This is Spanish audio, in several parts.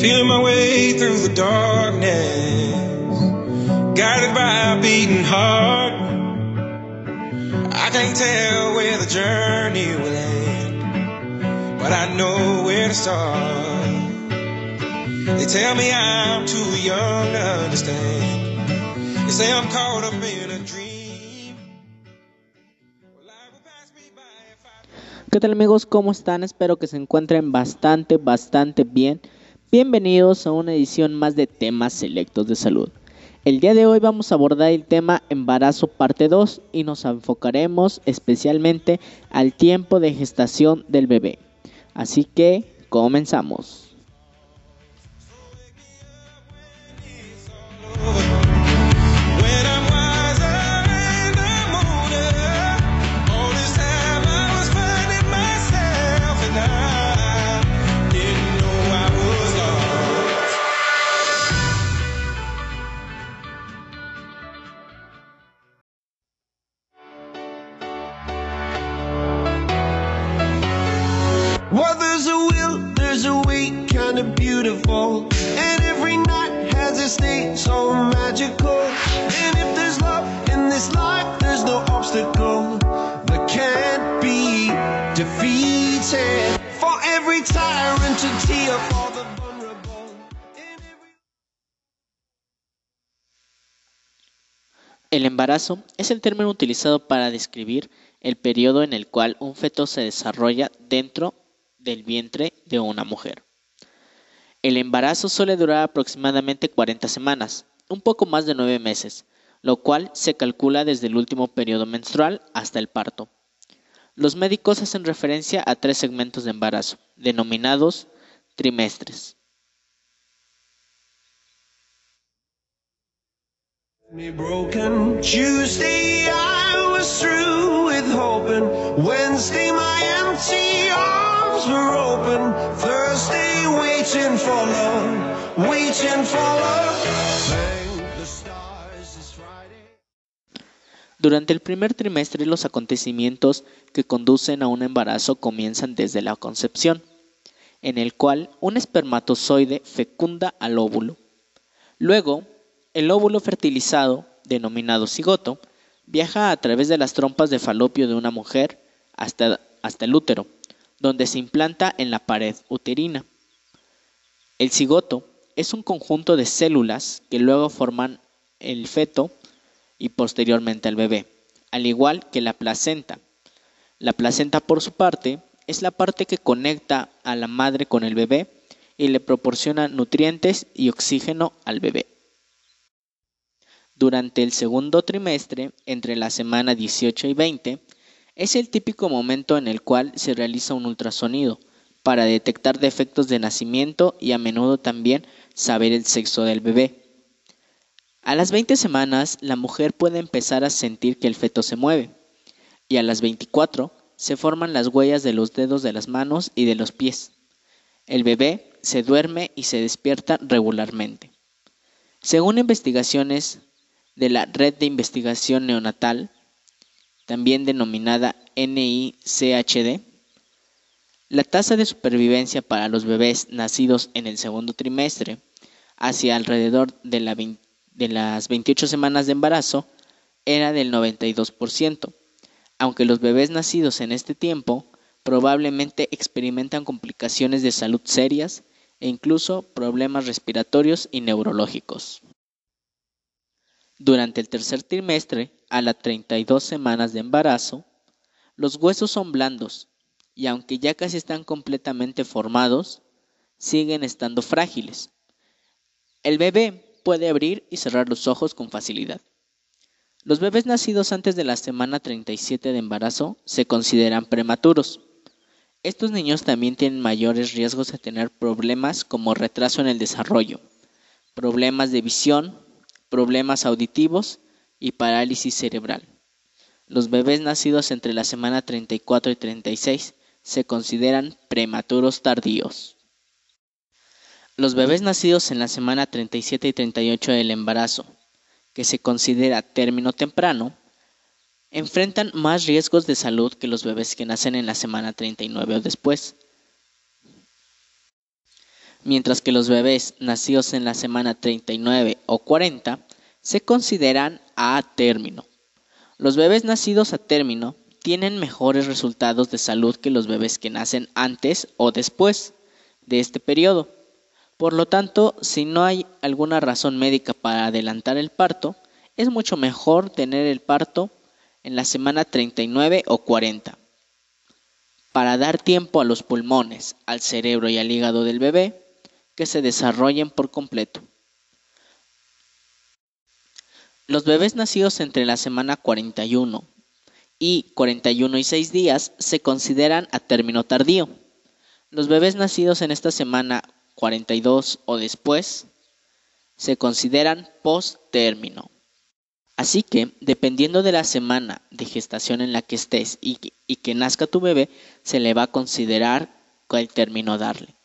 Feeling my way through the darkness, guided by a beating heart. I can't tell where the journey will end, but I know where to start. They tell me I'm too young to understand. They say I'm caught up in a dream. ¿Qué tal amigos? ¿Cómo están? Espero que se encuentren bastante, bastante bien. Bienvenidos a una edición más de temas selectos de salud. El día de hoy vamos a abordar el tema embarazo parte 2 y nos enfocaremos especialmente al tiempo de gestación del bebé. Así que comenzamos. El embarazo es el término utilizado para describir el periodo en el cual un feto se desarrolla dentro del vientre de una mujer. El embarazo suele durar aproximadamente 40 semanas, un poco más de 9 meses, lo cual se calcula desde el último periodo menstrual hasta el parto. Los médicos hacen referencia a tres segmentos de embarazo, denominados trimestres. Durante el primer trimestre los acontecimientos que conducen a un embarazo comienzan desde la concepción, en el cual un espermatozoide fecunda al óvulo. Luego, el óvulo fertilizado, denominado cigoto, viaja a través de las trompas de falopio de una mujer hasta, hasta el útero, donde se implanta en la pared uterina. El cigoto es un conjunto de células que luego forman el feto y posteriormente al bebé, al igual que la placenta. La placenta, por su parte, es la parte que conecta a la madre con el bebé y le proporciona nutrientes y oxígeno al bebé. Durante el segundo trimestre, entre la semana 18 y 20, es el típico momento en el cual se realiza un ultrasonido para detectar defectos de nacimiento y a menudo también saber el sexo del bebé. A las 20 semanas, la mujer puede empezar a sentir que el feto se mueve y a las 24 se forman las huellas de los dedos de las manos y de los pies. El bebé se duerme y se despierta regularmente. Según investigaciones de la Red de Investigación Neonatal, también denominada NICHD, la tasa de supervivencia para los bebés nacidos en el segundo trimestre, hacia alrededor de, de las 28 semanas de embarazo, era del 92%, aunque los bebés nacidos en este tiempo probablemente experimentan complicaciones de salud serias e incluso problemas respiratorios y neurológicos. Durante el tercer trimestre, a las 32 semanas de embarazo, los huesos son blandos y aunque ya casi están completamente formados, siguen estando frágiles. El bebé puede abrir y cerrar los ojos con facilidad. Los bebés nacidos antes de la semana 37 de embarazo se consideran prematuros. Estos niños también tienen mayores riesgos de tener problemas como retraso en el desarrollo, problemas de visión, problemas auditivos y parálisis cerebral. Los bebés nacidos entre la semana 34 y 36 se consideran prematuros tardíos. Los bebés nacidos en la semana 37 y 38 del embarazo, que se considera término temprano, enfrentan más riesgos de salud que los bebés que nacen en la semana 39 o después. Mientras que los bebés nacidos en la semana 39 o 40 se consideran a término. Los bebés nacidos a término tienen mejores resultados de salud que los bebés que nacen antes o después de este periodo. Por lo tanto, si no hay alguna razón médica para adelantar el parto, es mucho mejor tener el parto en la semana 39 o 40 para dar tiempo a los pulmones, al cerebro y al hígado del bebé que se desarrollen por completo. Los bebés nacidos entre la semana 41 y 41 y 6 días se consideran a término tardío. Los bebés nacidos en esta semana 42 o después se consideran post-término. Así que, dependiendo de la semana de gestación en la que estés y, que nazca tu bebé, se le va a considerar cuál término darle.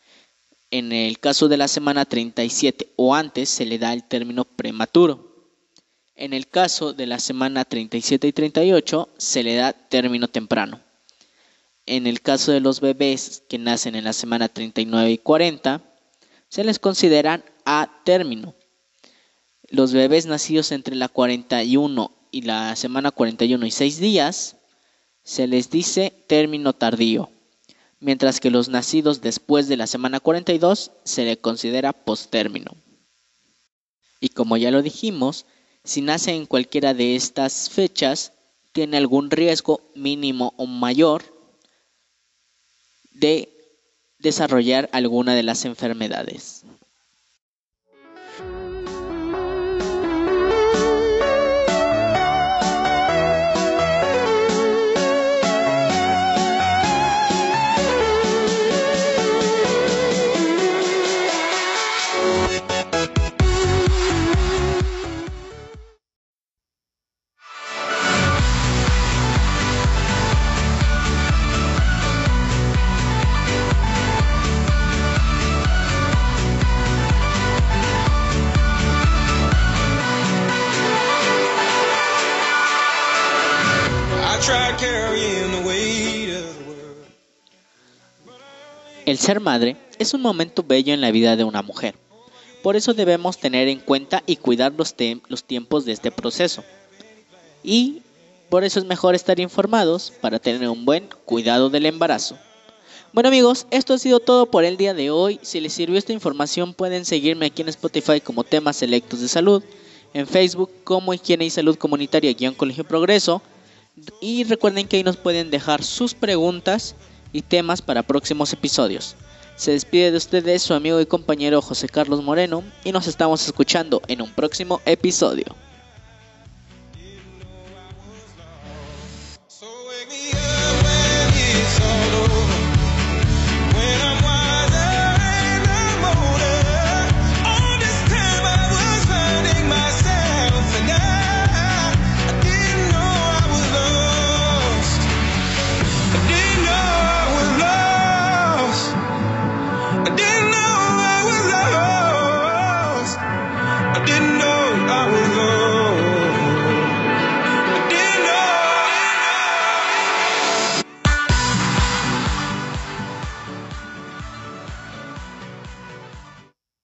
En el caso de la semana 37 o antes, se le da el término prematuro. En el caso de la semana 37 y 38, se le da término temprano. En el caso de los bebés que nacen en la semana 39 y 40, se les consideran a término. Los bebés nacidos entre la 41 y la semana 41 y 6 días se les dice término tardío, mientras que los nacidos después de la semana 42 se les considera posttérmino. Y como ya lo dijimos, si nace en cualquiera de estas fechas, tiene algún riesgo mínimo o mayor de desarrollar alguna de las enfermedades. El ser madre es un momento bello en la vida de una mujer. Por eso debemos tener en cuenta y cuidar los, tiempos de este proceso. Y por eso es mejor estar informados para tener un buen cuidado del embarazo. Bueno amigos, esto ha sido todo por el día de hoy. Si les sirvió esta información pueden seguirme aquí en Spotify como temas selectos de salud, en Facebook como Higiene y Salud Comunitaria guion Colegio Progreso y recuerden que ahí nos pueden dejar sus preguntas y temas para próximos episodios. Se despide de ustedes su amigo y compañero José Carlos Moreno y nos estamos escuchando en un próximo episodio.